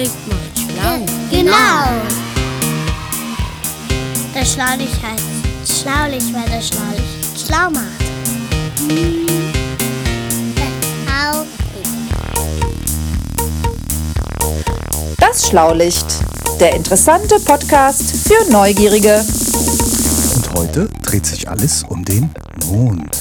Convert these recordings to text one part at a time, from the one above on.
Schlaulicht macht schlau. Genau. Das Schlaulicht heißt Schlaulicht, weil das Schlaulicht schlau macht. Das Schlaulicht, der interessante Podcast für Neugierige. Und heute dreht sich alles um den Mond.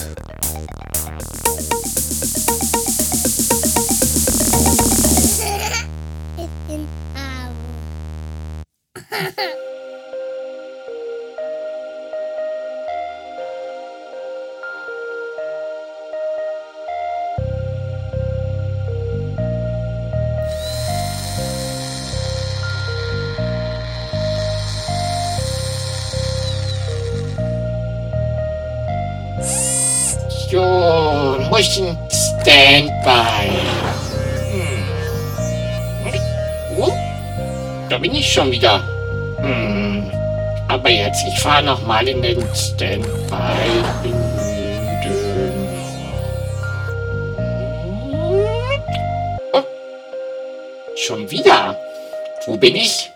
Schon wieder. Hm. Aber jetzt, ich fahre noch mal in den Standby. Oh. Schon wieder? Wo bin ich?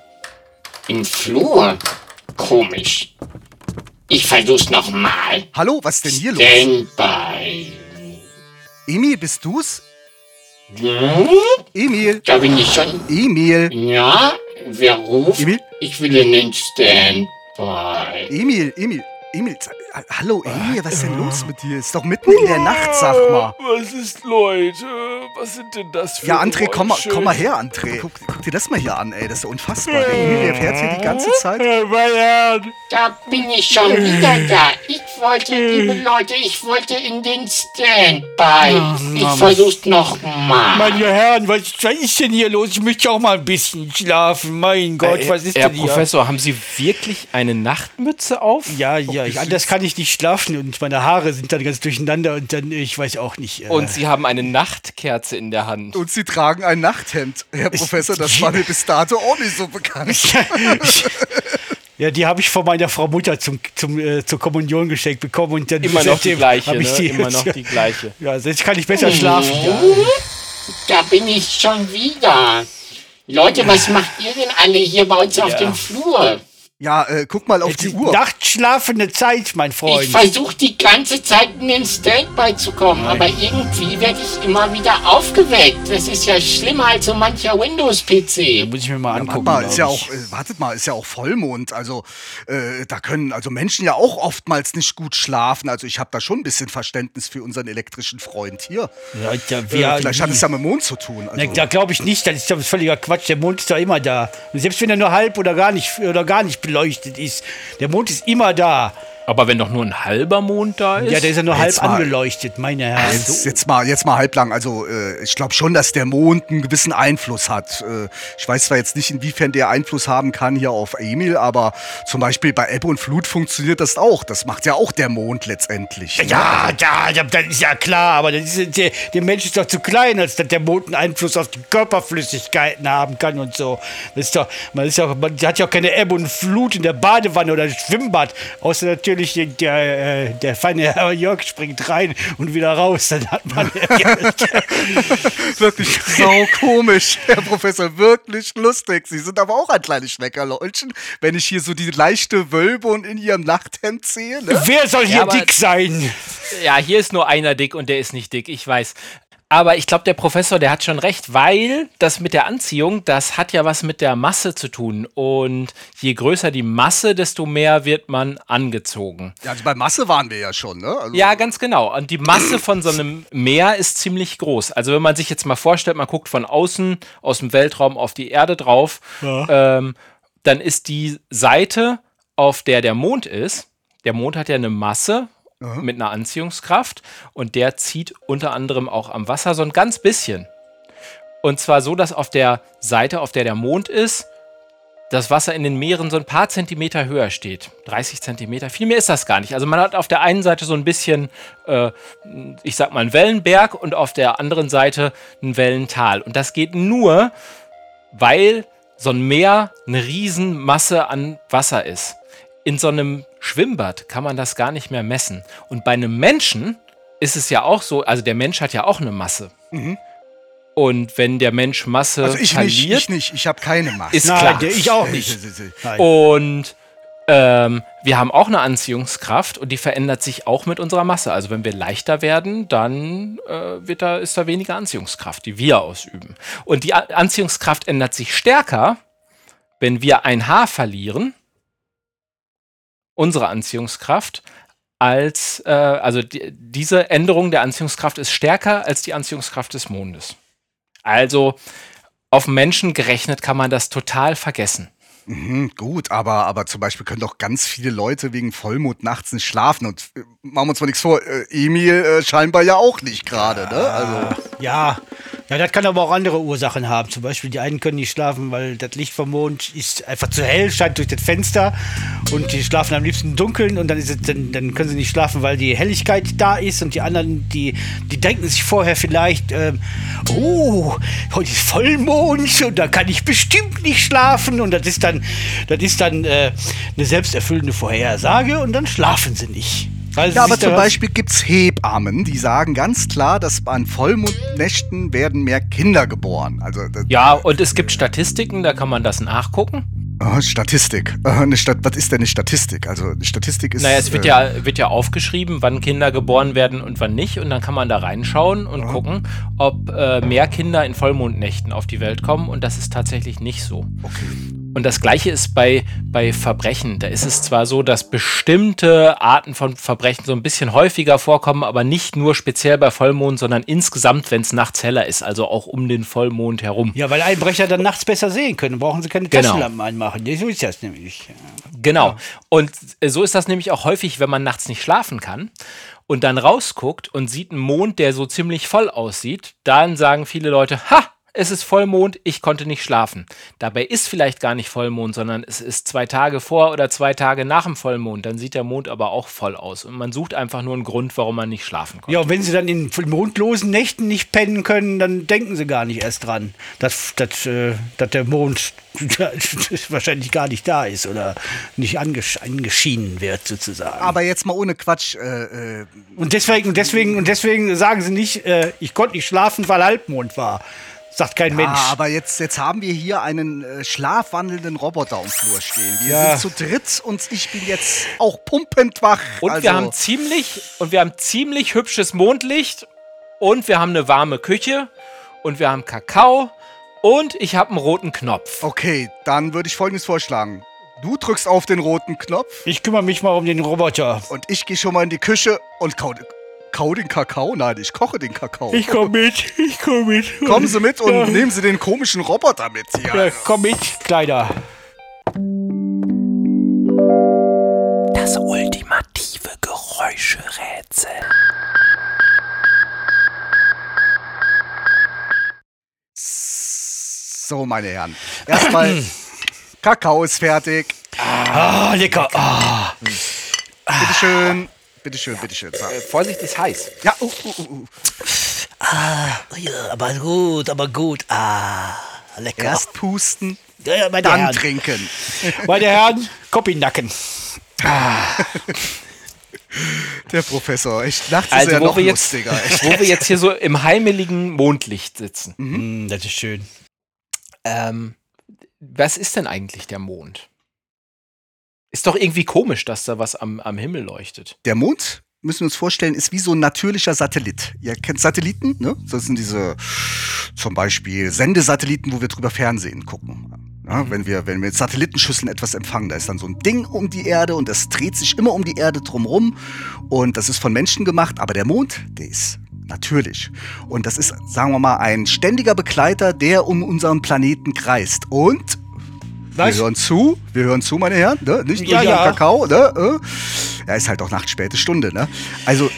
Im Flur. Komisch. Ich versuch's noch mal. Hallo, was ist denn hier los? Standby. Emil, bist du's? Hm? Emil, Da bin ich schon. Emil, Ja, wer ruft? Emil? Ich will in den Standby. Emil, Emil, Emil. Hallo, Emil, was ist denn los mit dir? Ist doch mitten in der Nacht, sag mal. Was ist, Leute? Was sind denn das für Ja, André, komm mal, komm mal her, André. Guck, guck dir das mal hier an, ey. Das ist ja unfassbar. Der Emil, der fährt hier die ganze Zeit. Äh, mein Herr, Da bin ich schon wieder da. Ich wollte, liebe Leute, ich wollte in den Standby. Ich versuch's noch mal. meine Herren, was, was ist denn hier los? Ich möchte auch mal ein bisschen schlafen. Mein Gott, Äh, was ist Herr denn hier? Professor, haben Sie wirklich eine Nachtmütze auf? Ja, ja, ich, anders kann ich nicht schlafen und meine Haare sind dann ganz durcheinander und dann, ich weiß auch nicht. Äh, Und Sie haben eine Nachtkerze in der Hand. Und Sie tragen ein Nachthemd. Herr Professor, das war mir bis dato auch nicht so bekannt. ja, die habe ich von meiner Frau Mutter zum, zum, äh, zur Kommunion geschenkt bekommen und dann Immer noch die gleiche, ich ne? die Immer noch die gleiche. Ja, jetzt kann ich besser schlafen. Ja. Da bin ich schon wieder. Leute, was macht ihr denn alle hier bei uns auf dem Flur? Ja, äh, guck mal auf die Uhr. Nachtschlafende Zeit, mein Freund. Ich versuche die ganze Zeit in den Standby zu kommen, aber irgendwie werde ich immer wieder aufgeweckt. Das ist ja schlimmer als so mancher Windows-PC. Muss ich mir mal Warte angucken. mal, ist ja auch, äh, wartet mal, ist ja auch Vollmond. Also äh, da können also Menschen ja auch oftmals nicht gut schlafen. Also ich habe da schon ein bisschen Verständnis für unseren elektrischen Freund hier. Ja, ja, Äh, wir, vielleicht hat es ja mit dem Mond zu tun. Also, Ne, da glaube ich nicht, das ist doch völliger Quatsch. Der Mond ist doch immer da. Und selbst wenn er nur halb oder gar nicht oder gar nicht beleuchtet ist, der Mond ist immer da. Aber wenn doch nur ein halber Mond da ist. Ja, der ist ja nur halb Jetzt mal. angeleuchtet, meine Herren. Jetzt, jetzt mal, jetzt mal halblang. Also äh, ich glaube schon, dass der Mond einen gewissen Einfluss hat. Äh, ich weiß zwar jetzt nicht, inwiefern der Einfluss haben kann hier auf Emil, aber zum Beispiel bei Ebbe und Flut funktioniert das auch. Das macht ja auch der Mond letztendlich. ne? Ja, ja, ja, das ist ja klar, aber das ist, der, der Mensch ist doch zu klein, als dass der Mond einen Einfluss auf die Körperflüssigkeiten haben kann und so. Das ist doch, man, ist doch, man hat ja auch keine Ebbe und Flut in der Badewanne oder Schwimmbad, außer natürlich der, der, äh, der feine Herr Jörg springt rein und wieder raus, dann hat man Wirklich sau komisch, Herr Professor. Wirklich lustig. Sie sind aber auch ein kleines Schmeckerleutchen, wenn ich hier so die leichte Wölbung in Ihrem Nachthemd sehe. Ne? Wer soll hier aber- dick sein? Ja, hier ist nur einer dick und der ist nicht dick, ich weiß. Aber ich glaube, der Professor, der hat schon recht, weil das mit der Anziehung, das hat ja was mit der Masse zu tun. Und je größer die Masse, desto mehr wird man angezogen. Ja, also bei Masse waren wir ja schon, ne? Also, Ja, ganz genau. Und die Masse von so einem Meer ist ziemlich groß. Also wenn man sich jetzt mal vorstellt, man guckt von außen aus dem Weltraum auf die Erde drauf, ähm, dann ist die Seite, auf der der Mond ist, der Mond hat ja eine Masse mit einer Anziehungskraft und der zieht unter anderem auch am Wasser so ein ganz bisschen. Und zwar so, dass auf der Seite, auf der der Mond ist, das Wasser in den Meeren so ein paar Zentimeter höher steht. 30 Zentimeter. Viel mehr ist das gar nicht. Also man hat auf der einen Seite so ein bisschen, äh, ich sag mal, einen Wellenberg und auf der anderen Seite ein Wellental. Und das geht nur, weil so ein Meer eine Riesenmasse an Wasser ist. In so einem Schwimmbad kann man das gar nicht mehr messen. Und bei einem Menschen ist es ja auch so, also der Mensch hat ja auch eine Masse. Und wenn der Mensch Masse Also ich nicht, verliert, ich nicht, ich habe keine Masse. ist Nein, klar. der- ich auch nicht. Nein. Und ähm, wir haben auch eine Anziehungskraft und die verändert sich auch mit unserer Masse. Also wenn wir leichter werden, dann äh, wird da, ist da weniger Anziehungskraft, die wir ausüben. Und die A Anziehungskraft ändert sich stärker, wenn wir ein Haar verlieren, unsere Anziehungskraft, als, äh, also die, diese Änderung der Anziehungskraft ist stärker als die Anziehungskraft des Mondes. Also auf Menschen gerechnet kann man das total vergessen. Mhm, gut, aber, aber zum Beispiel können doch ganz viele Leute wegen Vollmond nachts nicht schlafen. Und äh, machen wir uns mal nichts vor, äh, Emil äh, scheinbar ja auch nicht gerade, ne? Also, Ja, ja, das kann aber auch andere Ursachen haben. Zum Beispiel, die einen können nicht schlafen, weil das Licht vom Mond ist einfach zu hell, scheint durch das Fenster und die schlafen am liebsten im Dunkeln und dann, es, dann, dann können sie nicht schlafen, weil die Helligkeit da ist und die anderen, die, die denken sich vorher vielleicht, ähm, oh, heute ist Vollmond und da kann ich bestimmt nicht schlafen und das ist dann, das ist dann äh, eine selbsterfüllende Vorhersage und dann schlafen sie nicht. Weil sie ja, aber zum Beispiel gibt's Hebammen, die sagen ganz klar, dass an Vollmondnächten werden mehr Kinder geboren. Also das, Ja, und es gibt Statistiken, da kann man das nachgucken. Oh, Statistik. Äh, eine Stat was ist denn eine Statistik? Also eine Statistik ist. Naja, es wird äh, ja, wird ja aufgeschrieben, wann Kinder geboren werden und wann nicht. Und dann kann man da reinschauen und gucken, ob äh, mehr Kinder in Vollmondnächten auf die Welt kommen. Und das ist tatsächlich nicht so. Okay. Und das gleiche ist bei, bei Verbrechen. Da ist es zwar so, dass bestimmte Arten von Verbrechen so ein bisschen häufiger vorkommen, aber nicht nur speziell bei Vollmond, sondern insgesamt, wenn es nachts heller ist, also auch um den Vollmond herum. Ja, weil Einbrecher dann nachts besser sehen können. Brauchen sie keine Genau. Taschenlampen einmachen. Ja, So ist das nämlich. Genau. Und äh, so ist das nämlich auch häufig, wenn man nachts nicht schlafen kann und dann rausguckt und sieht einen Mond, der so ziemlich voll aussieht, dann sagen viele Leute, ha, es ist Vollmond, ich konnte nicht schlafen. Dabei ist vielleicht gar nicht Vollmond, sondern es ist zwei Tage vor oder zwei Tage nach dem Vollmond. Dann sieht der Mond aber auch voll aus. Und man sucht einfach nur einen Grund, warum man nicht schlafen konnte. Ja, und wenn sie dann in mondlosen Nächten nicht pennen können, dann denken sie gar nicht erst dran, dass, dass, äh, dass der Mond wahrscheinlich gar nicht da ist oder nicht angesch angeschienen wird, sozusagen. Aber jetzt mal ohne Quatsch. Äh, äh, und deswegen, und deswegen, und deswegen sagen sie nicht, äh, ich konnte nicht schlafen, weil Halbmond war. Sagt kein Mensch. Ah, aber jetzt, jetzt haben wir hier einen äh, schlafwandelnden Roboter am Flur stehen. Wir Ja. sind zu dritt und ich bin jetzt auch pumpend wach. Und also, wir haben ziemlich und wir haben ziemlich hübsches Mondlicht und wir haben eine warme Küche und wir haben Kakao und ich habe einen roten Knopf. Okay, dann würde ich folgendes vorschlagen. Du drückst auf den roten Knopf ich kümmere mich mal um den Roboter. und ich gehe schon mal in die Küche und kau, kau den Kakao. Nein, ich koche den Kakao. Ich komme mit, ich komme mit. Kommen Sie mit und Ja. nehmen Sie den komischen Roboter mit hier. Ja, komm mit, Kleider. Das ultimative Geräuscherätsel. So, meine Herren. Erstmal, Kakao ist fertig. Ah, lecker. Ah. Bitteschön. Bitteschön, bitteschön. So. Vorsicht, ist heiß. Ja, uh, uh, uh, uh. Ja, aber gut, aber gut. Ah, lecker. Erst pusten, ja, ja, meine dann Herren. trinken. Meine Herren, Kopinacken. Der Professor, echt, nachts ist Also, er wo noch wir, jetzt, lustiger. Echt. wo wir jetzt hier so im heimeligen Mondlicht sitzen. Mm, das ist schön. Ähm, was ist denn eigentlich der Mond? Ist doch irgendwie komisch, dass da was am, am Himmel leuchtet. Der Mond, müssen wir uns vorstellen, ist wie so ein natürlicher Satellit. Ihr kennt Satelliten, ne? Das sind diese zum Beispiel Sendesatelliten, wo wir drüber Fernsehen gucken. Ja, wenn, wir, wenn wir mit Satellitenschüsseln etwas empfangen, da ist dann so ein Ding um die Erde und das dreht sich immer um die Erde drumrum. Und das ist von Menschen gemacht, aber der Mond, der ist natürlich. Und das ist, sagen wir mal, ein ständiger Begleiter, der um unseren Planeten kreist. Und Wir hören zu, wir hören zu, meine Herren, ne? nicht nur Ja, ja. Kakao, ne? äh. Ja, ist halt auch Nacht, späte Stunde, ne? Also,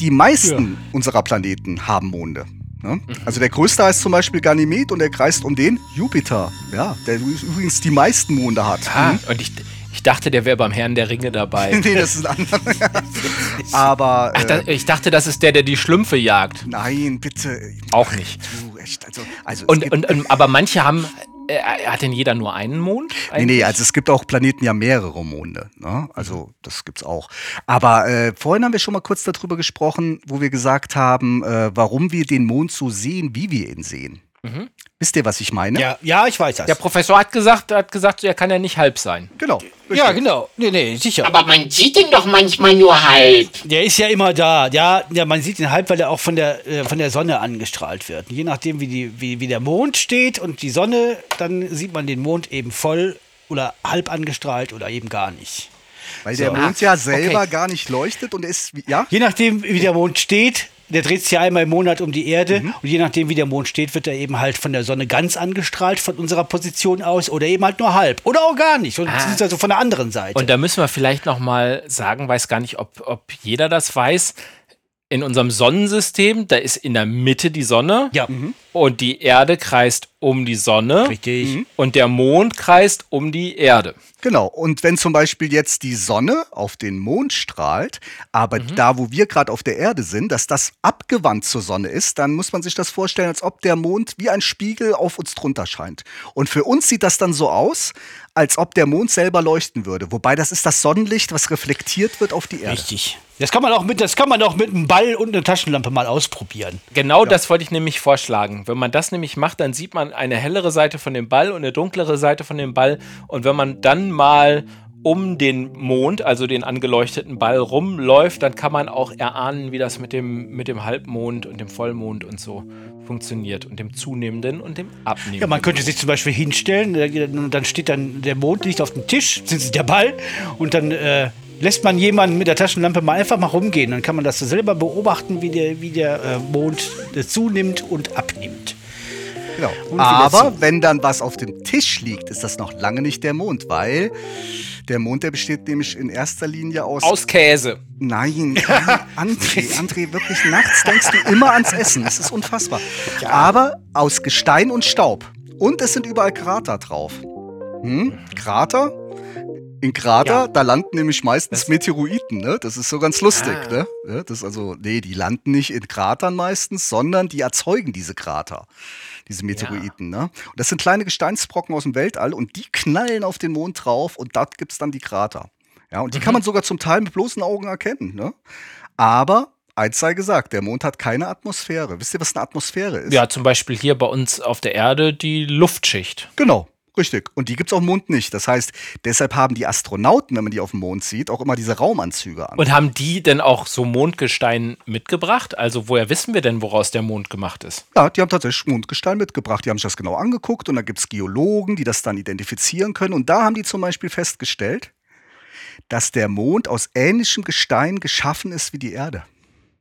die meisten unserer Planeten haben Monde. Ne? Also der größte heißt zum Beispiel Ganymed und der kreist um den Jupiter, ja, der übrigens die meisten Monde hat. Ah, Mhm. und ich, ich dachte, der wäre beim Herrn der Ringe dabei. nee, das ist ein anderer. Aber Ach, da, äh, ich dachte, das ist der, der die Schlümpfe jagt. nein, bitte. Auch nicht. Du, echt, also, also Und, gibt- und, und, aber manche haben, hat denn jeder nur einen Mond? Nee, nee, also es gibt auch Planeten ja mehrere Monde. Ne? Also das gibt's auch. Aber äh, vorhin haben wir schon mal kurz darüber gesprochen, wo wir gesagt haben, äh, warum wir den Mond so sehen, wie wir ihn sehen. Wisst ihr, was ich meine? Ja, ja, ich weiß das. Der Professor hat gesagt, hat gesagt, er kann ja nicht halb sein. Genau. ja, richtig. genau. Nee, nee, sicher. Aber man sieht ihn doch manchmal nur halb. Der ist ja immer da. Ja, ja man sieht ihn halb, weil er auch von der, äh, von der Sonne angestrahlt wird. Je nachdem, wie, die, wie, wie der Mond steht und die Sonne, dann sieht man den Mond eben voll oder halb angestrahlt oder eben gar nicht. Weil der So. Mond ja selber okay. gar nicht leuchtet und er ist, ja? Je nachdem, wie der Mond steht, der dreht sich ja einmal im Monat um die Erde Mhm. und je nachdem, wie der Mond steht, wird er eben halt von der Sonne ganz angestrahlt von unserer Position aus oder eben halt nur halb oder auch gar nicht. Und also von der anderen Seite. Und da müssen wir vielleicht noch mal sagen, weiß gar nicht, ob, ob jeder das weiß. In unserem Sonnensystem, da ist in der Mitte die Sonne ja, und die Erde kreist um die Sonne richtig. und der Mond kreist um die Erde. Genau. Und wenn zum Beispiel jetzt die Sonne auf den Mond strahlt, aber Mhm. da, wo wir gerade auf der Erde sind, dass das abgewandt zur Sonne ist, dann muss man sich das vorstellen, als ob der Mond wie ein Spiegel auf uns drunter scheint. Und für uns sieht das dann so aus, als ob der Mond selber leuchten würde. Wobei das ist das Sonnenlicht, was reflektiert wird auf die Erde. Richtig. Das kann man auch mit, das kann man auch mit einem Ball und einer Taschenlampe mal ausprobieren. Genau das wollte ich nämlich vorschlagen. Wenn man das nämlich macht, dann sieht man eine hellere Seite von dem Ball und eine dunklere Seite von dem Ball. Und wenn man dann mal um den Mond, also den angeleuchteten Ball, rumläuft, dann kann man auch erahnen, wie das mit dem, mit dem Halbmond und dem Vollmond und so funktioniert. Und dem zunehmenden und dem abnehmenden. Ja, man könnte sich zum Beispiel hinstellen, dann steht dann der Mond liegt auf dem Tisch, beziehungsweise der Ball, und dann äh, lässt man jemanden mit der Taschenlampe mal einfach mal rumgehen. Dann kann man das so selber beobachten, wie der, wie der äh, Mond äh, zunimmt und abnimmt. Genau. Und Aber zu. wenn dann was auf dem Tisch liegt, ist das noch lange nicht der Mond, weil der Mond, der besteht nämlich in erster Linie aus. Aus Käse. Nein, nein, André, André, wirklich nachts denkst du immer ans Essen. Das ist unfassbar. Aber aus Gestein und Staub. Und es sind überall Krater drauf. Hm? Krater? In Krater, Ja. da landen nämlich meistens Meteoriten, ne? Das ist so ganz lustig, Ah. ne? Ja, Das ist also, nee, die landen nicht in Kratern meistens, sondern die erzeugen diese Krater. Diese Meteoriten, ne? Und das sind kleine Gesteinsbrocken aus dem Weltall und die knallen auf den Mond drauf und dort gibt's dann die Krater. Ja, und die kann man sogar zum Teil mit bloßen Augen erkennen, ne? Aber eins sei gesagt, der Mond hat keine Atmosphäre. Wisst ihr, was eine Atmosphäre ist? Ja, zum Beispiel hier bei uns auf der Erde die Luftschicht. Genau, richtig. Und die gibt's auf dem Mond nicht. Das heißt, deshalb haben die Astronauten, wenn man die auf dem Mond sieht, auch immer diese Raumanzüge an. Und haben die denn auch so Mondgestein mitgebracht? Also woher wissen wir denn, woraus der Mond gemacht ist? Ja, die haben tatsächlich Mondgestein mitgebracht. Die haben sich das genau angeguckt und da gibt's Geologen, die das dann identifizieren können. Und da haben die zum Beispiel festgestellt, dass der Mond aus ähnlichem Gestein geschaffen ist wie die Erde.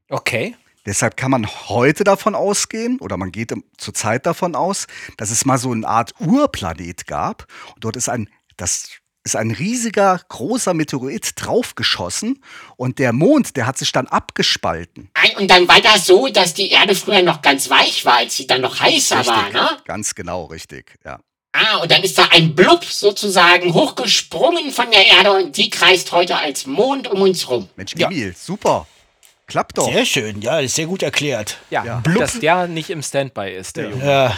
Okay. Deshalb kann man heute davon ausgehen, oder man geht zurzeit davon aus, dass es mal so eine Art Urplanet gab. Und dort ist ein, das ist ein riesiger, großer Meteorit draufgeschossen. Und der Mond, der hat sich dann abgespalten. Und dann war das so, dass die Erde früher noch ganz weich war, als sie dann noch heißer war, ne? Ganz genau, richtig, ja. Ah, und dann ist da ein Blub sozusagen hochgesprungen von der Erde und die kreist heute als Mond um uns rum. Mensch, Ja. Emil, super. Klappt doch. Sehr schön, ja, ist sehr gut erklärt. Ja, Ja. dass der nicht im Standby ist, der Junge. Ja,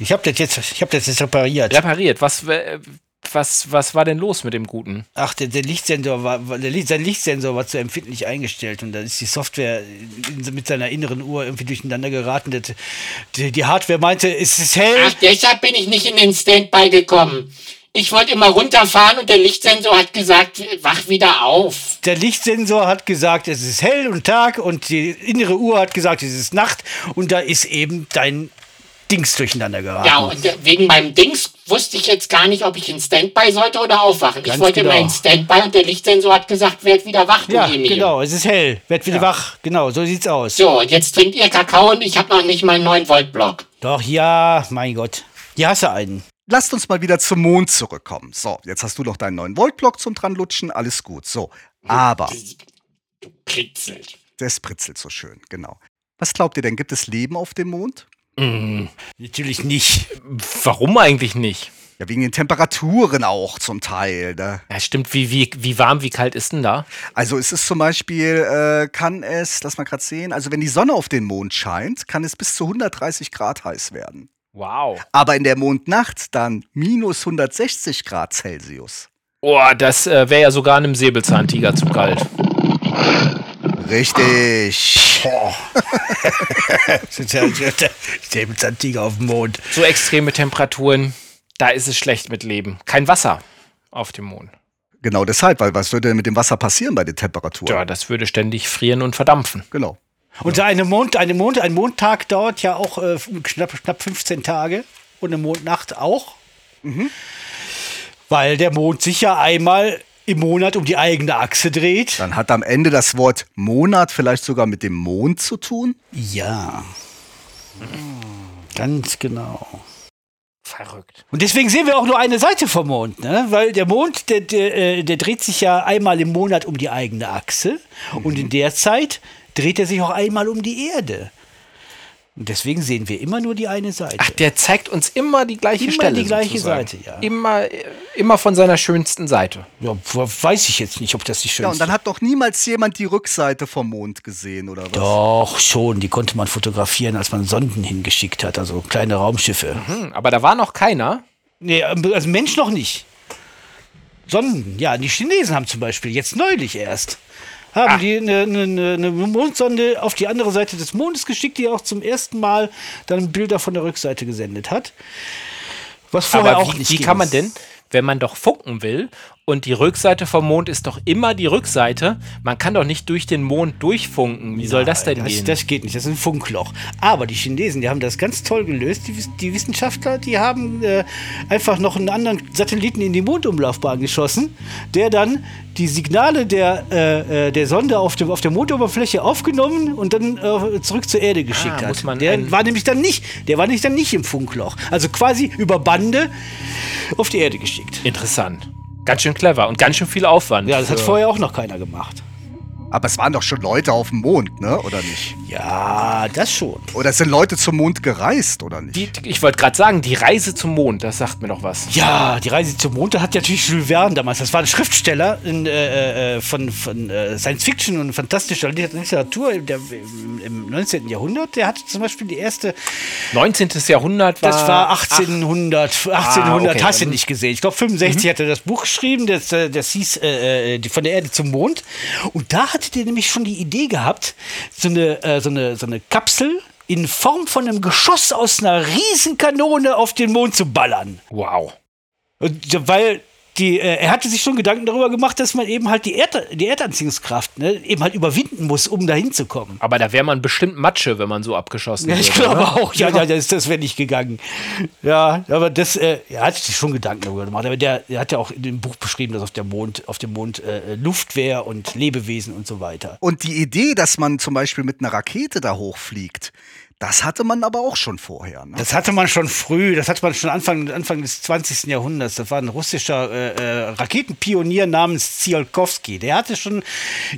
ich habe das jetzt, ich habe das jetzt repariert. Repariert. Was, äh, was, was war denn los mit dem Guten? Ach, der, der Lichtsensor war, der, Licht- sein Lichtsensor war zu empfindlich eingestellt und dann ist die Software in, mit seiner inneren Uhr irgendwie durcheinander geraten. Das, die, die Hardware meinte, es ist hell. Ach, deshalb bin ich nicht in den Standby gekommen. Ich wollte immer runterfahren und der Lichtsensor hat gesagt, wach wieder auf. Der Lichtsensor hat gesagt, es ist hell und Tag und die innere Uhr hat gesagt, es ist Nacht und da ist eben dein Dings durcheinander geraten. Ja, und wegen meinem Dings wusste ich jetzt gar nicht, ob ich in Standby sollte oder aufwachen. Ganz ich wollte genau. immer in Standby und der Lichtsensor hat gesagt, werd wieder wach, Ja, Emil. genau, es ist hell, werd wieder wach. Genau, so sieht's aus. So, und jetzt trinkt ihr Kakao und ich habe noch nicht mal einen 9-Volt-Block. Doch, ja, mein Gott. Hier hast du einen. Lasst uns mal wieder zum Mond zurückkommen. So, jetzt hast du noch deinen neuen Voltblock zum dran lutschen, alles gut. So, aber Du kritzelt. das pritzelt so schön, genau. Was glaubt ihr denn, gibt es Leben auf dem Mond? Natürlich nicht. Warum eigentlich nicht? Ja, wegen den Temperaturen auch zum Teil. Ne? Ja, stimmt. Wie, wie, wie warm, wie kalt ist denn da? Also es ist zum Beispiel, äh, kann es, lass mal gerade sehen, also wenn die Sonne auf den Mond scheint, kann es bis zu 130 Grad heiß werden. Wow. Aber in der Mondnacht dann minus 160 Grad Celsius. Oh, das äh, wäre ja sogar einem Säbelzahntiger zu kalt. Richtig. Säbelzahntiger auf dem Mond. So extreme Temperaturen, da ist es schlecht mit Leben. Kein Wasser auf dem Mond. Genau deshalb, weil was würde denn mit dem Wasser passieren bei den Temperaturen? Ja, das würde ständig frieren und verdampfen. Genau. Und eine Mond, eine Mond, ein Mondtag dauert ja auch äh, knapp, knapp 15 Tage und eine Mondnacht auch. Weil der Mond sich ja einmal im Monat um die eigene Achse dreht. Dann hat am Ende das Wort Monat vielleicht sogar mit dem Mond zu tun. Ja. Ganz genau. Verrückt. Und deswegen sehen wir auch nur eine Seite vom Mond, ne? weil der Mond, der, der, äh, der dreht sich ja einmal im Monat um die eigene Achse und in der Zeit dreht er sich auch einmal um die Erde. Und deswegen sehen wir immer nur die eine Seite. Ach, der zeigt uns immer die gleiche Immer Stelle. die gleiche sozusagen. Seite, ja. Immer, immer von seiner schönsten Seite. ja, wo- weiß ich jetzt nicht, ob das die schönste Ja, und dann hat doch niemals jemand die Rückseite vom Mond gesehen, oder was? Doch, schon. Die konnte man fotografieren, als man Sonden hingeschickt hat, also kleine Raumschiffe. Hm, aber da war noch keiner. Nee, also Mensch noch nicht. Sonden, ja, die Chinesen haben zum Beispiel jetzt neulich erst. Haben die eine, eine, eine Mondsonde auf die andere Seite des Mondes geschickt, die auch zum ersten Mal dann Bilder von der Rückseite gesendet hat. Was vorher aber auch wie, nicht wie kann man denn, wenn man doch funken will und die Rückseite vom Mond ist doch immer die Rückseite, man kann doch nicht durch den Mond durchfunken. Wie soll das denn das, gehen? Das geht nicht, das ist ein Funkloch. Aber die Chinesen, die haben das ganz toll gelöst. Die, die Wissenschaftler, die haben äh, einfach noch einen anderen Satelliten in die Mondumlaufbahn geschossen, der dann die Signale der, äh, äh, der Sonde auf, dem, auf der Mondoberfläche aufgenommen und dann äh, zurück zur Erde geschickt Ah, hat. der war nämlich dann nicht, der war nämlich dann nicht im Funkloch. Also quasi über Bande auf die Erde geschickt. Interessant. Ganz schön clever und ganz schön viel Aufwand. Ja, das hat vorher auch noch keiner gemacht. Aber es waren doch schon Leute auf dem Mond, ne? Oder nicht? Ja, das schon. Oder sind Leute zum Mond gereist, oder nicht? Die, ich wollte gerade sagen, die Reise zum Mond, das sagt mir doch was. Ja, die Reise zum Mond, da hat ja natürlich Jules Verne damals, das war ein Schriftsteller in, äh, äh, von, von äh, Science Fiction und fantastischer Literatur im, der, im, im 19. Jahrhundert. Der hatte zum Beispiel die erste, 19. Jahrhundert war. das war 1800, 1800 okay. hast du Mhm. nicht gesehen. Ich glaube 65 hat er das Buch geschrieben, das, äh, das hieß äh, äh, Von der Erde zum Mond. Und da hatte der nämlich schon die Idee gehabt, so eine, äh, so eine, so eine Kapsel in Form von einem Geschoss aus einer Riesenkanone auf den Mond zu ballern. Wow. Und, weil die, äh, er hatte sich schon Gedanken darüber gemacht, dass man eben halt die, Erd die Erdanziehungskraft ne, eben halt überwinden muss, um dahin zu kommen. Aber da wäre man bestimmt Matsche, wenn man so abgeschossen Ja, ich würde, glaube oder? auch, ja, ja, das, das wäre nicht gegangen. Ja, aber das, äh, er hat sich schon Gedanken darüber gemacht. Aber der, der hat ja auch in dem Buch beschrieben, dass auf dem Mond, auf dem Mond äh, Luft wäre und Lebewesen und so weiter. Und die Idee, dass man zum Beispiel mit einer Rakete da hochfliegt, das hatte man aber auch schon vorher. Ne? Das hatte man schon früh, das hatte man schon Anfang, Anfang des 20. Jahrhunderts. Das war ein russischer äh, äh, Raketenpionier namens Tsiolkovsky. Der hatte schon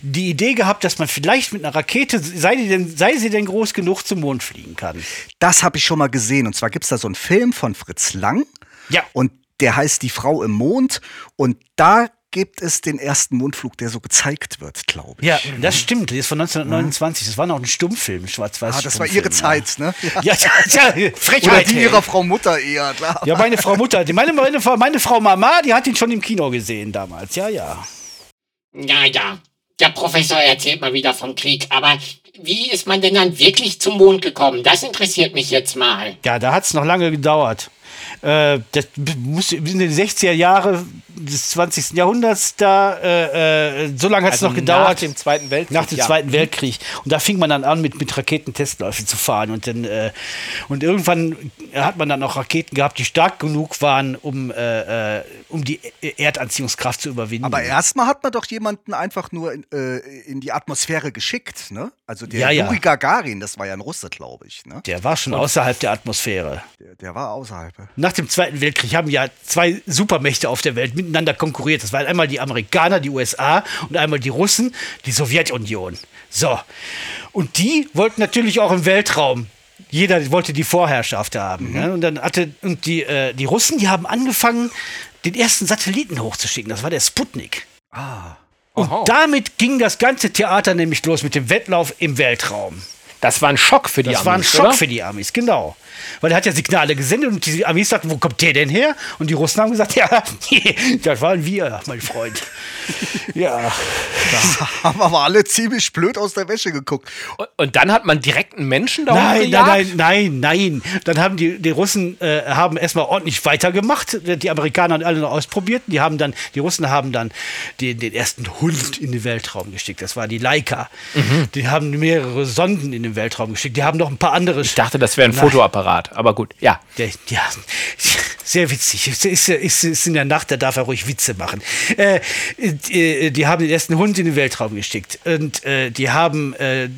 die Idee gehabt, dass man vielleicht mit einer Rakete, sei, denn, sei sie denn groß genug, zum Mond fliegen kann. Das habe ich schon mal gesehen. Und zwar gibt es da so einen Film von Fritz Lang. Ja. Und der heißt Die Frau im Mond. Und da gibt es den ersten Mondflug, der so gezeigt wird, glaube ich. Ja, das stimmt. Das ist von 1929. Das war noch ein Stummfilm, schwarz-weiß. Ah, das war ihre Zeit, ne? Ja, ja, ja, ja Oder Frechheit. die ihrer Frau Mutter eher, klar. ja, meine Frau Mutter, die- meine, meine, Frau- meine Frau Mama, die hat ihn schon im Kino gesehen damals. Ja, ja. Ja, ja. Der Professor erzählt mal wieder vom Krieg, aber wie ist man denn dann wirklich zum Mond gekommen? Das interessiert mich jetzt mal. Ja, da hat es noch lange gedauert. Äh, das muss in den 60er Jahre des 20. Jahrhunderts, da, äh, äh, so lange hat es Also noch gedauert. Nach dem Zweiten Weltkrieg. Nach dem ja. Zweiten Weltkrieg. Und da fing man dann an, mit, mit Raketentestläufen zu fahren. Und, dann, äh, und irgendwann hat man dann auch Raketen gehabt, die stark genug waren, um, äh, um die Erdanziehungskraft zu überwinden. Aber erstmal hat man doch jemanden einfach nur in, äh, in die Atmosphäre geschickt, ne? Also der Ja, ja. Juri Gagarin, das war ja ein Russe, glaube ich, ne? Der war schon außerhalb der Atmosphäre. Der, der war außerhalb. Nach dem Zweiten Weltkrieg haben ja zwei Supermächte auf der Welt miteinander konkurriert. Das waren einmal die Amerikaner, die USA und einmal die Russen, die Sowjetunion. So. Und die wollten natürlich auch im Weltraum. Jeder wollte die Vorherrschaft haben. Ne? Und dann hatte und die, äh, die Russen, die haben angefangen, den ersten Satelliten hochzuschicken. Das war der Sputnik. Und Oho. damit ging das ganze Theater nämlich los mit dem Wettlauf im Weltraum. Das war ein Schock für die Das Amis, war ein Schock oder? für die Amis, genau. Weil er hat ja Signale gesendet und die Amis sagten, wo kommt der denn her? Und die Russen haben gesagt, ja, das waren wir, mein Freund. Ja, Haben aber alle ziemlich blöd aus der Wäsche geguckt. Und- Und dann hat man direkt einen Menschen da nein, hochgejagt? nein, nein, nein, nein. Dann haben die, die Russen äh, haben erstmal ordentlich weitergemacht. Die Amerikaner haben alle noch ausprobiert. Die haben dann, die Russen haben dann den, den ersten Hund in den Weltraum geschickt. Das war die Laika. Mhm. Die haben mehrere Sonden in den Weltraum geschickt. Die haben noch ein paar andere. Ich dachte, das wäre ein Nein. Fotoapparat, aber gut, ja. Der, ja, sehr witzig. Es ist, ist, ist in der Nacht, da darf er ruhig Witze machen. Äh, äh, die haben den ersten Hund in den Weltraum geschickt. Und äh, die haben äh,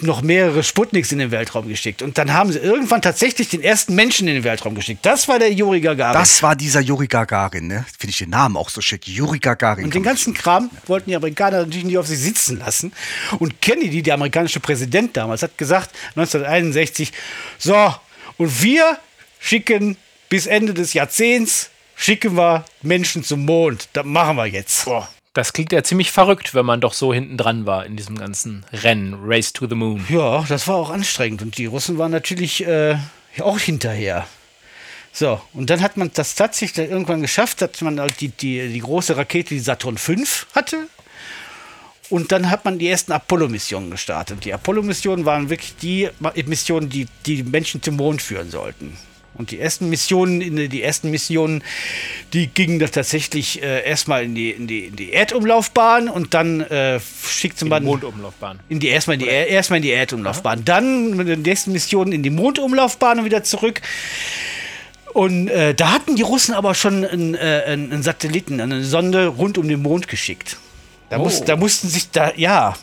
noch mehrere Sputniks in den Weltraum geschickt. Und dann haben sie irgendwann tatsächlich den ersten Menschen in den Weltraum geschickt. Das war der Juri Gagarin. Das war dieser Juri Gagarin, ne? Finde ich den Namen auch so schick. Juri Gagarin. Und den ganzen Kram wollten die Amerikaner natürlich nicht auf sich sitzen lassen. Und Kennedy, der amerikanische Präsident damals, hat gesagt, 1961, so, und wir schicken bis Ende des Jahrzehnts, schicken wir Menschen zum Mond. Das machen wir jetzt. Das klingt ja ziemlich verrückt, wenn man doch so hinten dran war in diesem ganzen Rennen, Race to the Moon. Ja, das war auch anstrengend. Und die Russen waren natürlich äh, auch hinterher. So, und dann hat man das tatsächlich irgendwann geschafft, dass man halt die, die, die große Rakete, die Saturn V hatte. Und dann hat man die ersten Apollo-Missionen gestartet. Die Apollo-Missionen waren wirklich die Missionen, die die Menschen zum Mond führen sollten. Und die ersten Missionen, in, die ersten Missionen, die gingen dann tatsächlich äh, erstmal in die, in, die, in die Erdumlaufbahn und dann äh, schickte In man die Mondumlaufbahn. in die erstmal in die, Er- erstmal in die Erdumlaufbahn, dann mit den nächsten Missionen in die Mondumlaufbahn und wieder zurück. Und äh, da hatten die Russen aber schon einen, äh, einen Satelliten, eine Sonde rund um den Mond geschickt. Da, muss, da mussten sich da ja,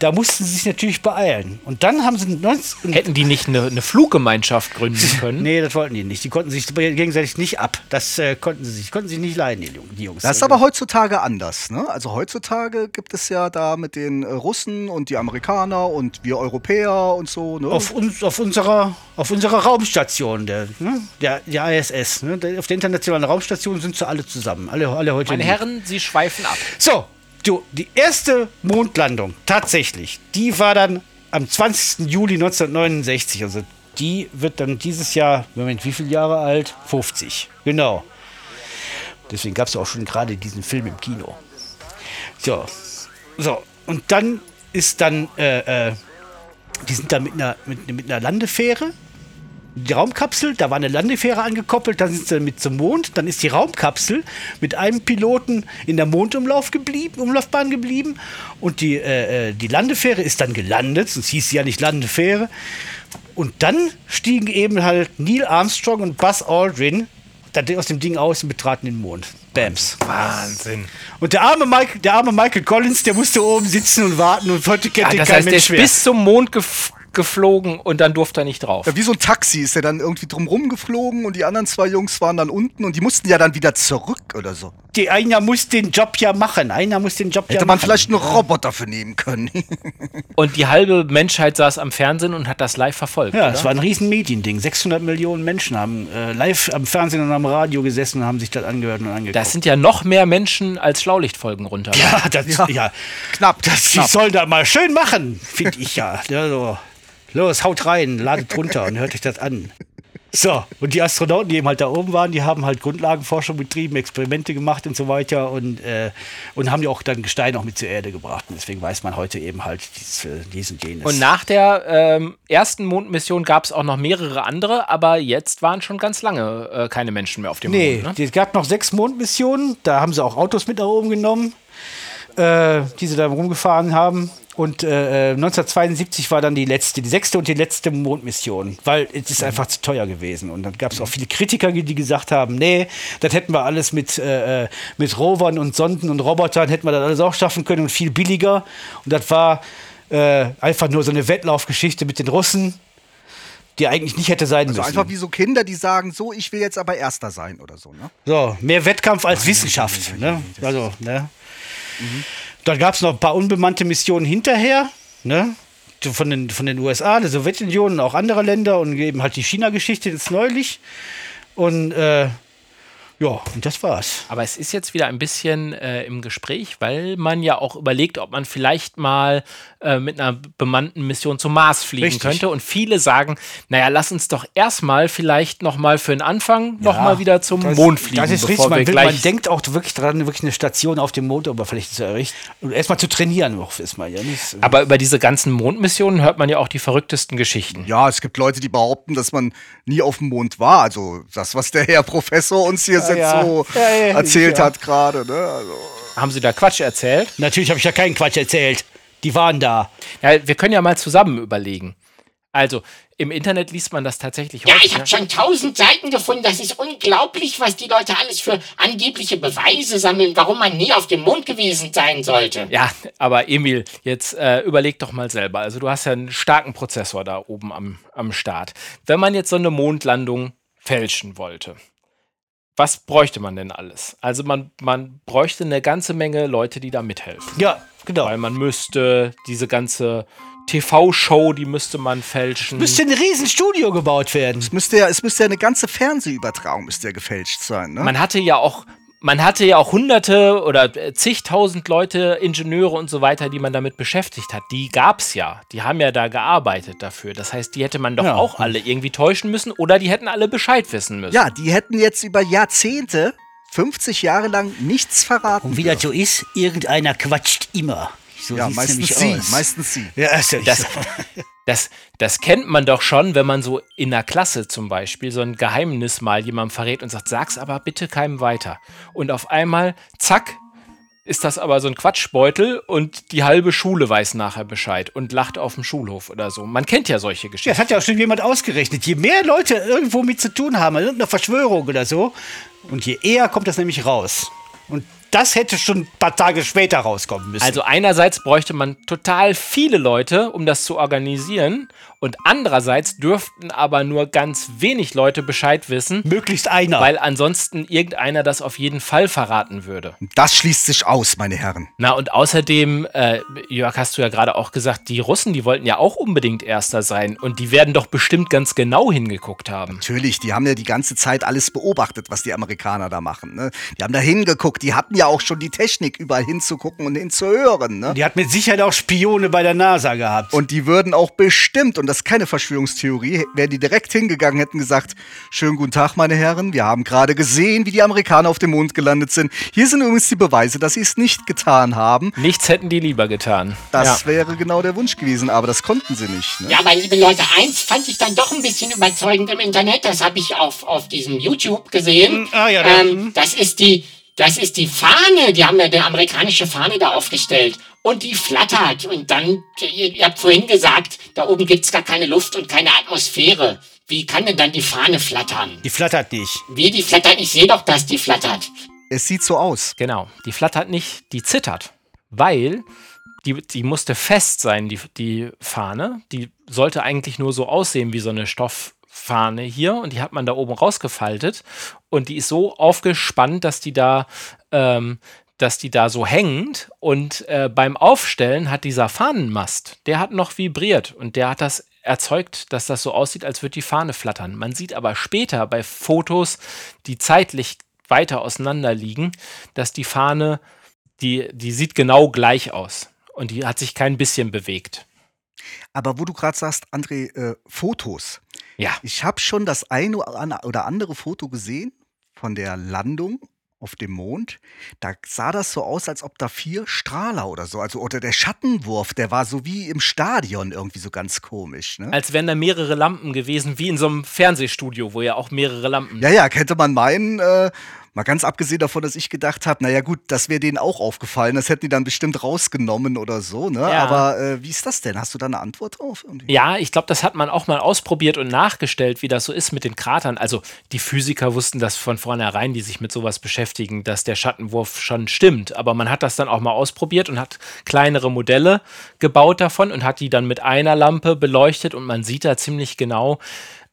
da mussten sie sich natürlich beeilen. Und dann haben sie 19, Hätten die nicht eine, eine Fluggemeinschaft gründen können? Nee, das wollten die nicht. Die konnten sich gegenseitig nicht ab. Das äh, konnten sie sich, konnten sich nicht leiden, die, Jung- die Jungs. Das ist aber heutzutage anders, ne? Also heutzutage gibt es ja da mit den äh, Russen und die Amerikaner und wir Europäer und so, ne? auf, uns, auf, unserer, auf unserer Raumstation, der, ne, der, der ISS, ne, auf der internationalen Raumstation sind sie alle zusammen. Alle, alle heute. Meine. Herren, Sie schweifen ab. So, du, die erste Mondlandung, tatsächlich, die war dann am 20. Juli 1969. Also die wird dann dieses Jahr, Moment, wie viele Jahre alt? 50. Genau. Deswegen gab es auch schon gerade diesen Film im Kino. So, so. Und dann ist dann, äh, äh, die sind dann mit einer, mit, mit einer Landefähre die Raumkapsel, da war eine Landefähre angekoppelt, dann sind sie mit zum Mond, dann ist die Raumkapsel mit einem Piloten in der Mondumlauf geblieben, Umlaufbahn geblieben und die, äh, äh, die Landefähre ist dann gelandet, sonst hieß sie ja nicht Landefähre. Und dann stiegen eben halt Neil Armstrong und Buzz Aldrin aus dem Ding aus und betraten den Mond. Bams. Wahnsinn. Und der arme, Mike, der arme Michael Collins, der musste oben sitzen und warten und heute kennt ihn das kein heißt, der Mensch ist mehr. bis zum Mond gef geflogen und dann durfte er nicht drauf. Ja, wie so ein Taxi ist der dann irgendwie drumrum geflogen und die anderen zwei Jungs waren dann unten und die mussten ja dann wieder zurück oder so. Die, einer muss den Job ja machen. Einer muss den Job ja Hätte machen. man vielleicht einen Roboter für nehmen können. Und die halbe Menschheit saß am Fernsehen und hat das live verfolgt. Ja, es war ein riesen Mediending. 600 Millionen Menschen haben äh, live am Fernsehen und am Radio gesessen und haben sich das angehört und angeguckt. Das sind ja noch mehr Menschen als Schlaulichtfolgen runter. ja, das, ja. Knapp, Das, die knapp. sollen das mal schön machen, finde ich ja. ja so. Los, haut rein, ladet runter und hört euch das an. So, und die Astronauten, die eben halt da oben waren, die haben halt Grundlagenforschung betrieben, Experimente gemacht und so weiter und, äh, und haben ja auch dann Gestein auch mit zur Erde gebracht. Und deswegen weiß man heute eben halt dies, äh, dies und jenes. Und nach der ähm, ersten Mondmission gab es auch noch mehrere andere, aber jetzt waren schon ganz lange äh, keine Menschen mehr auf dem Nee, Mond. Ne? es gab noch sechs Mondmissionen. Da haben sie auch Autos mit nach oben genommen, äh, die sie da rumgefahren haben. Und äh, äh, 1972 war dann die letzte, die sechste und die letzte Mondmission, weil es ist einfach zu teuer gewesen. Und dann gab es auch viele Kritiker, die gesagt haben, nee, das hätten wir alles mit, äh, äh, mit Rovern und Sonden und Robotern, hätten wir das alles auch schaffen können und viel billiger. Und das war äh, einfach nur so eine Wettlaufgeschichte mit den Russen, die eigentlich nicht hätte sein Also müssen. einfach wie so Kinder, die sagen, so, ich will jetzt aber Erster sein oder so, ne? So, mehr Wettkampf als Wissenschaft. Ne? Also, ne? Dann gab es noch ein paar unbemannte Missionen hinterher, ne? Von den, von den USA, der Sowjetunion und auch anderer Länder und eben halt die China-Geschichte jetzt neulich. Und äh, Ja, und das war's. Aber es ist jetzt wieder ein bisschen äh, im Gespräch, weil man ja auch überlegt, ob man vielleicht mal äh, mit einer bemannten Mission zum Mars fliegen Richtig. könnte. Und viele sagen, naja, lass uns doch erstmal vielleicht nochmal für den Anfang Ja, nochmal wieder zum das, Mond fliegen. Das ist richtig. Man, will, man denkt auch wirklich dran, wirklich eine Station auf dem Mondoberfläche zu errichten. Und erstmal zu trainieren, auch erstmal. Ja, nicht, Aber über diese ganzen Mondmissionen hört man ja auch die verrücktesten Geschichten. Ja, es gibt Leute, die behaupten, dass man nie auf dem Mond war. Also das, was der Herr Professor uns hier jetzt ja. so Ja, ja, erzählt ja. hat gerade. Ne? Also, Haben Sie da Quatsch erzählt? Natürlich habe ich ja keinen Quatsch erzählt. Die waren da. Ja, wir können ja mal zusammen überlegen. Also, im Internet liest man das tatsächlich Ja, häufig. ich habe schon tausend Seiten gefunden. Das ist unglaublich, was die Leute alles für angebliche Beweise sammeln, warum man nie auf dem Mond gewesen sein sollte. Ja, aber Emil, jetzt äh, überleg doch mal selber. Also du hast ja einen starken Prozessor da oben am, am Start. Wenn man jetzt so eine Mondlandung fälschen wollte, was bräuchte man denn alles? Also man, man bräuchte eine ganze Menge Leute, die da mithelfen. Ja, genau. Weil man müsste diese ganze TV-Show, die müsste man fälschen. Müsste ein Riesenstudio gebaut werden. es, müsste ja, es müsste ja eine ganze Fernsehübertragung müsste ja gefälscht sein. Ne? man hatte ja auch, man hatte ja auch hunderte oder äh, zigtausend Leute, Ingenieure und so weiter, die man damit beschäftigt hat. Die gab's ja. Die haben ja da gearbeitet dafür. Das heißt, die hätte man doch Ja. auch alle irgendwie täuschen müssen oder die hätten alle Bescheid wissen müssen. ja, die hätten jetzt über Jahrzehnte, 50 Jahre lang nichts verraten. Und wie das so ist, irgendeiner quatscht immer. So ja, meistens sie, aus. meistens sie. Ja, ist ja Das, so. Das, das kennt man doch schon, wenn man so in der Klasse zum Beispiel so ein Geheimnis mal jemandem verrät und sagt, sag's aber bitte keinem weiter. Und auf einmal, zack, ist das aber so ein Quatschbeutel und die halbe Schule weiß nachher Bescheid und lacht auf dem Schulhof oder so. Man kennt ja solche Ja, Geschichten. das hat ja auch schon jemand ausgerechnet. Je mehr Leute irgendwo mit zu tun haben, irgendeiner Verschwörung oder so, und je eher kommt das nämlich raus. Und das hätte schon ein paar Tage später rauskommen müssen. Also einerseits bräuchte man total viele Leute, um das zu organisieren und andererseits dürften aber nur ganz wenig Leute Bescheid wissen, möglichst einer. weil ansonsten irgendeiner das auf jeden Fall verraten würde. Das schließt sich aus, meine Herren. Na und außerdem, äh, Jörg, hast du ja gerade auch gesagt, die Russen, die wollten ja auch unbedingt Erster sein und die werden doch bestimmt ganz genau hingeguckt haben. Natürlich, die haben ja die ganze Zeit alles beobachtet, was die Amerikaner da machen. Ne? Die haben da hingeguckt, die hatten ja auch schon die Technik, überall hinzugucken und hinzuhören. Ne? die hat mit Sicherheit auch Spione bei der NASA gehabt. Und die würden auch bestimmt, und das ist keine Verschwörungstheorie, wären die direkt hingegangen, hätten gesagt, schönen guten Tag, meine Herren, wir haben gerade gesehen, wie die Amerikaner auf dem Mond gelandet sind. Hier sind übrigens die Beweise, dass sie es nicht getan haben. Nichts hätten die lieber getan. Das ja. wäre genau der Wunsch gewesen, aber das konnten sie nicht. Ne? Ja, aber liebe Leute, eins fand ich dann doch ein bisschen überzeugend im Internet. Das habe ich auf, auf diesem YouTube gesehen. ah, ja, da- ähm, das ist die, das ist die Fahne. Die haben ja eine amerikanische Fahne da aufgestellt. Und die flattert. Und dann, ihr, ihr habt vorhin gesagt, da oben gibt's gar keine Luft und keine Atmosphäre. Wie kann denn dann die Fahne flattern? Die flattert nicht. Wie die flattert? Ich sehe doch, dass die flattert. Es sieht so aus. Genau. Die flattert nicht, die zittert. Weil die, die musste fest sein, die, die Fahne. Die sollte eigentlich nur so aussehen wie so eine Stofffahne hier. Und die hat man da oben rausgefaltet. Und die ist so aufgespannt, dass die da, ähm, dass die da so hängt. Und äh, beim Aufstellen hat dieser Fahnenmast, der hat noch vibriert. Und der hat das erzeugt, dass das so aussieht, als würde die Fahne flattern. Man sieht aber später bei Fotos, die zeitlich weiter auseinander liegen, dass die Fahne, die, die sieht genau gleich aus. Und die hat sich kein bisschen bewegt. Aber wo du gerade sagst, André, äh, Fotos. Ja. Ich habe schon das eine oder andere Foto gesehen von der Landung auf dem Mond. Da sah das so aus, als ob da vier Strahler oder so, also oder der Schattenwurf, der war so wie im Stadion irgendwie so ganz komisch. Ne? Als wären da mehrere Lampen gewesen, wie in so einem Fernsehstudio, wo ja auch mehrere Lampen. Ja, ja, könnte man meinen, äh, mal ganz abgesehen davon, dass ich gedacht habe, naja gut, das wäre denen auch aufgefallen, das hätten die dann bestimmt rausgenommen oder so, ne? Ja. Aber äh, wie ist das denn? Hast du da eine Antwort drauf? irgendwie? Ja, ich glaube, das hat man auch mal ausprobiert und nachgestellt, wie das so ist mit den Kratern. Also die Physiker wussten das von vornherein, die sich mit sowas beschäftigen, dass der Schattenwurf schon stimmt. Aber man hat das dann auch mal ausprobiert und hat kleinere Modelle gebaut davon und hat die dann mit einer Lampe beleuchtet und man sieht da ziemlich genau,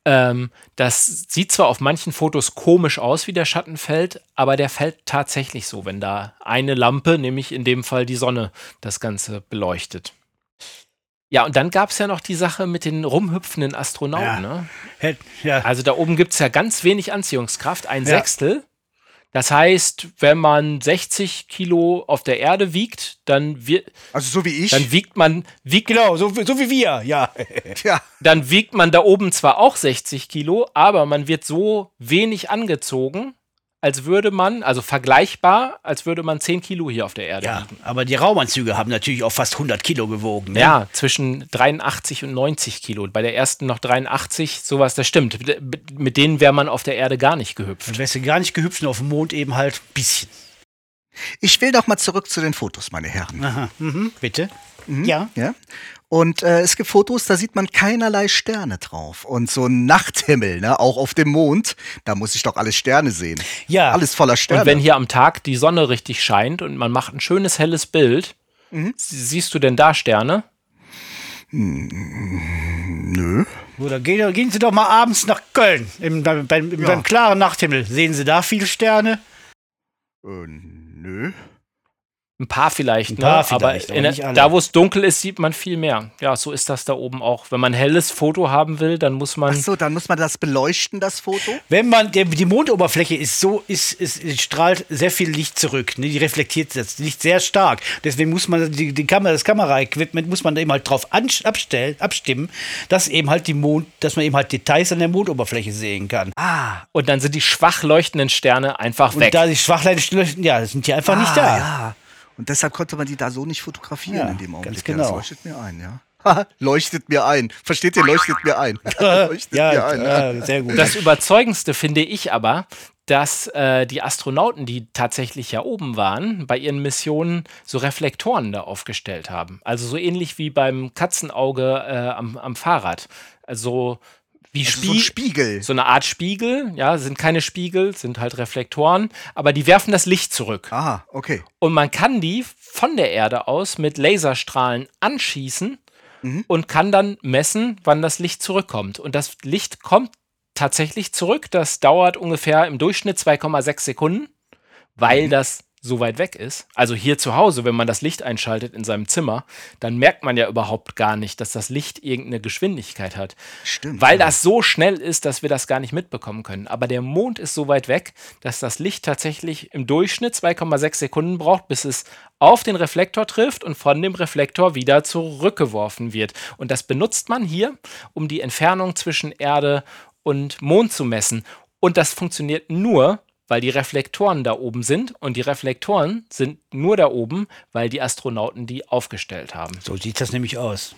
ähm, das sieht zwar auf manchen Fotos komisch aus, wie der Schatten fällt, aber der fällt tatsächlich so, wenn da eine Lampe, nämlich in dem Fall die Sonne, das Ganze beleuchtet. Ja, und dann gab es ja noch die Sache mit den rumhüpfenden Astronauten. Ja. Ne? Ja. Also da oben gibt es ja ganz wenig Anziehungskraft, ein. Sechstel. Das heißt, wenn man 60 Kilo auf der Erde wiegt, dann, wir, Also so wie ich. dann wiegt man, wiegt, Genau, so, so wie wir, ja. ja. dann wiegt man da oben zwar auch 60 Kilo, aber man wird so wenig angezogen, als würde man, also vergleichbar, als würde man 10 Kilo hier auf der Erde Ja, wiegen. aber die Raumanzüge haben natürlich auch fast 100 Kilo gewogen. Ne? Ja, zwischen 83 und 90 Kilo. Bei der ersten noch 83, sowas, das stimmt. Mit- Mit denen wäre man auf der Erde gar nicht gehüpft. Dann wärst du gar nicht gehüpft und auf dem Mond eben halt ein bisschen. Ich will noch mal zurück zu den Fotos, meine Herren. Aha, mhm, bitte. Mhm. Ja. Ja. Und äh, es gibt Fotos, da sieht man keinerlei Sterne drauf. Und so ein Nachthimmel, ne, auch auf dem Mond, da muss ich doch alle Sterne sehen. Ja. Alles voller Sterne. Und wenn hier am Tag die Sonne richtig scheint und man macht ein schönes helles Bild, Mhm. sie- siehst du denn da Sterne? Nö. Oder gehen, gehen Sie doch mal abends nach Köln. Im, beim, beim, Ja. beim klaren Nachthimmel. Sehen Sie da viele Sterne? Äh, nö. Ein paar vielleicht, Ein ne? paar aber vielleicht, aber in, nicht alle. da, wo es dunkel ist, sieht man viel mehr. Ja, so ist das da oben auch. Wenn man ein helles Foto haben will, dann muss man. Ach so, dann muss man das beleuchten, das Foto. Wenn man, der, die Mondoberfläche ist so, ist, ist, ist, strahlt sehr viel Licht zurück. Ne? Die reflektiert das Licht sehr stark. Deswegen muss man die, die Kamera, das Kameraequipment muss man da eben halt drauf an, abstellen, abstimmen, dass eben halt die Mond, dass man eben halt Details an der Mondoberfläche sehen kann. Ah, Und dann sind die schwach leuchtenden Sterne einfach Und weg. da die Schwachlein leuchten, ja, sind die einfach nicht ah, da. Ja. Und deshalb konnte man die da so nicht fotografieren Ja, in dem Augenblick. ganz Ja, das genau. leuchtet mir ein, ja. Haha, leuchtet mir ein. Versteht ihr? Leuchtet mir ein. leuchtet Ja, mir ein. ja. ja, sehr gut. Das Überzeugendste finde ich aber, dass äh, die Astronauten, die tatsächlich ja oben waren, bei ihren Missionen so Reflektoren da aufgestellt haben. Also so ähnlich wie beim Katzenauge äh, am, am Fahrrad. Also wie Also so Spie- Spiegel. so eine Art Spiegel, ja, sind keine Spiegel, sind halt Reflektoren, aber die werfen das Licht zurück. Aha, okay. Und man kann die von der Erde aus mit Laserstrahlen anschießen und kann dann messen, wann das Licht zurückkommt. Und das Licht kommt tatsächlich zurück. Das dauert ungefähr im Durchschnitt 2,6 Sekunden, weil das so weit weg ist. Also hier zu Hause, wenn man das Licht einschaltet in seinem Zimmer, dann merkt man ja überhaupt gar nicht, dass das Licht irgendeine Geschwindigkeit hat. Stimmt. Weil ja. das so schnell ist, dass wir das gar nicht mitbekommen können. Aber der Mond ist so weit weg, dass das Licht tatsächlich im Durchschnitt 2,6 Sekunden braucht, bis es auf den Reflektor trifft und von dem Reflektor wieder zurückgeworfen wird. Und das benutzt man hier, um die Entfernung zwischen Erde und Mond zu messen. Und das funktioniert nur, weil die Reflektoren da oben sind. Und die Reflektoren sind nur da oben, weil die Astronauten die aufgestellt haben. So sieht das nämlich aus.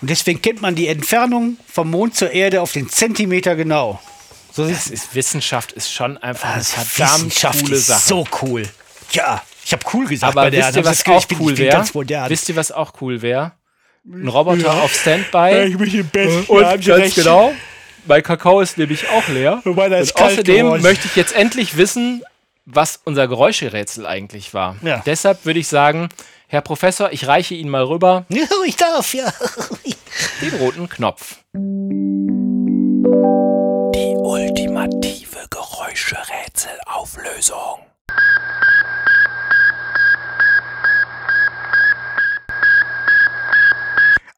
Und deswegen kennt man die Entfernung vom Mond zur Erde auf den Zentimeter genau. So Das ist Wissenschaft ist schon einfach eine das verdammt Wissenschaft coole ist Sache. so cool. Ja, ich habe cool gesagt Aber bei der wisst ihr, was auch ich cool ich wäre? Wisst ihr, was auch cool wäre? Ein Roboter auf Standby. bin im Bett. Und Ja, ganz genau, mein Kakao ist nämlich auch leer. Und meiner ist Und außerdem geworden. möchte ich jetzt endlich wissen, was unser Geräuscherätsel eigentlich war. Ja. Deshalb würde ich sagen, Herr Professor, ich reiche Ihnen mal rüber Ja, ich darf, ja. den roten Knopf. Die ultimative Geräuscherätselauflösung.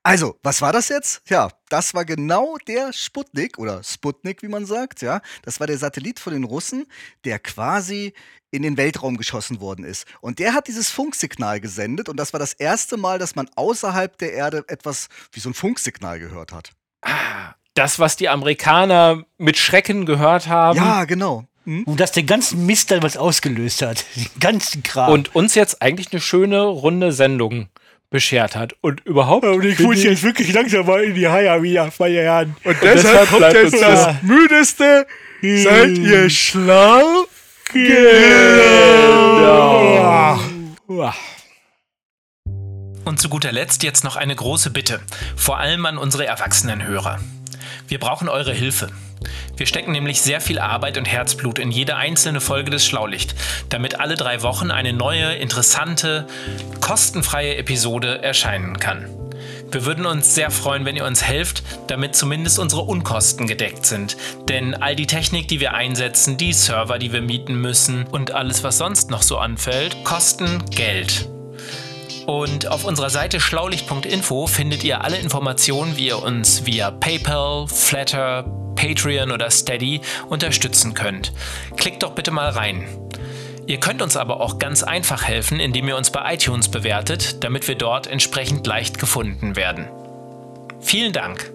Also, was war das jetzt? Ja, das war genau der Sputnik oder Sputnik, wie man sagt, ja. Das war der Satellit von den Russen, der quasi in den Weltraum geschossen worden ist. Und der hat dieses Funksignal gesendet und das war das erste Mal, dass man außerhalb der Erde etwas wie so ein Funksignal gehört hat. Das, was die Amerikaner mit Schrecken gehört haben. Ja, genau. Hm? Und das den ganzen Mist dann was ausgelöst hat. Den ganzen Kram. und uns jetzt eigentlich eine schöne runde Sendung beschert hat. Und überhaupt. und ich muss jetzt wirklich langsam mal in die Haie wieder feiern. Und deshalb bleibt uns das müdeste. Seid ihr schlau? Und zu guter Letzt jetzt noch eine große Bitte, vor allem an unsere Erwachsenenhörer. Wir brauchen eure Hilfe. Wir stecken nämlich sehr viel Arbeit und Herzblut in jede einzelne Folge des Schlaulicht, damit alle drei Wochen eine neue, interessante, kostenfreie Episode erscheinen kann. Wir würden uns sehr freuen, wenn ihr uns helft, damit zumindest unsere Unkosten gedeckt sind. Denn all die Technik, die wir einsetzen, die Server, die wir mieten müssen und alles, was sonst noch so anfällt, kosten Geld. Und auf unserer Seite schlaulicht.info findet ihr alle Informationen, wie ihr uns via PayPal, Flatter, Patreon oder Steady unterstützen könnt. Klickt doch bitte mal rein. Ihr könnt uns aber auch ganz einfach helfen, indem ihr uns bei iTunes bewertet, damit wir dort entsprechend leicht gefunden werden. Vielen Dank.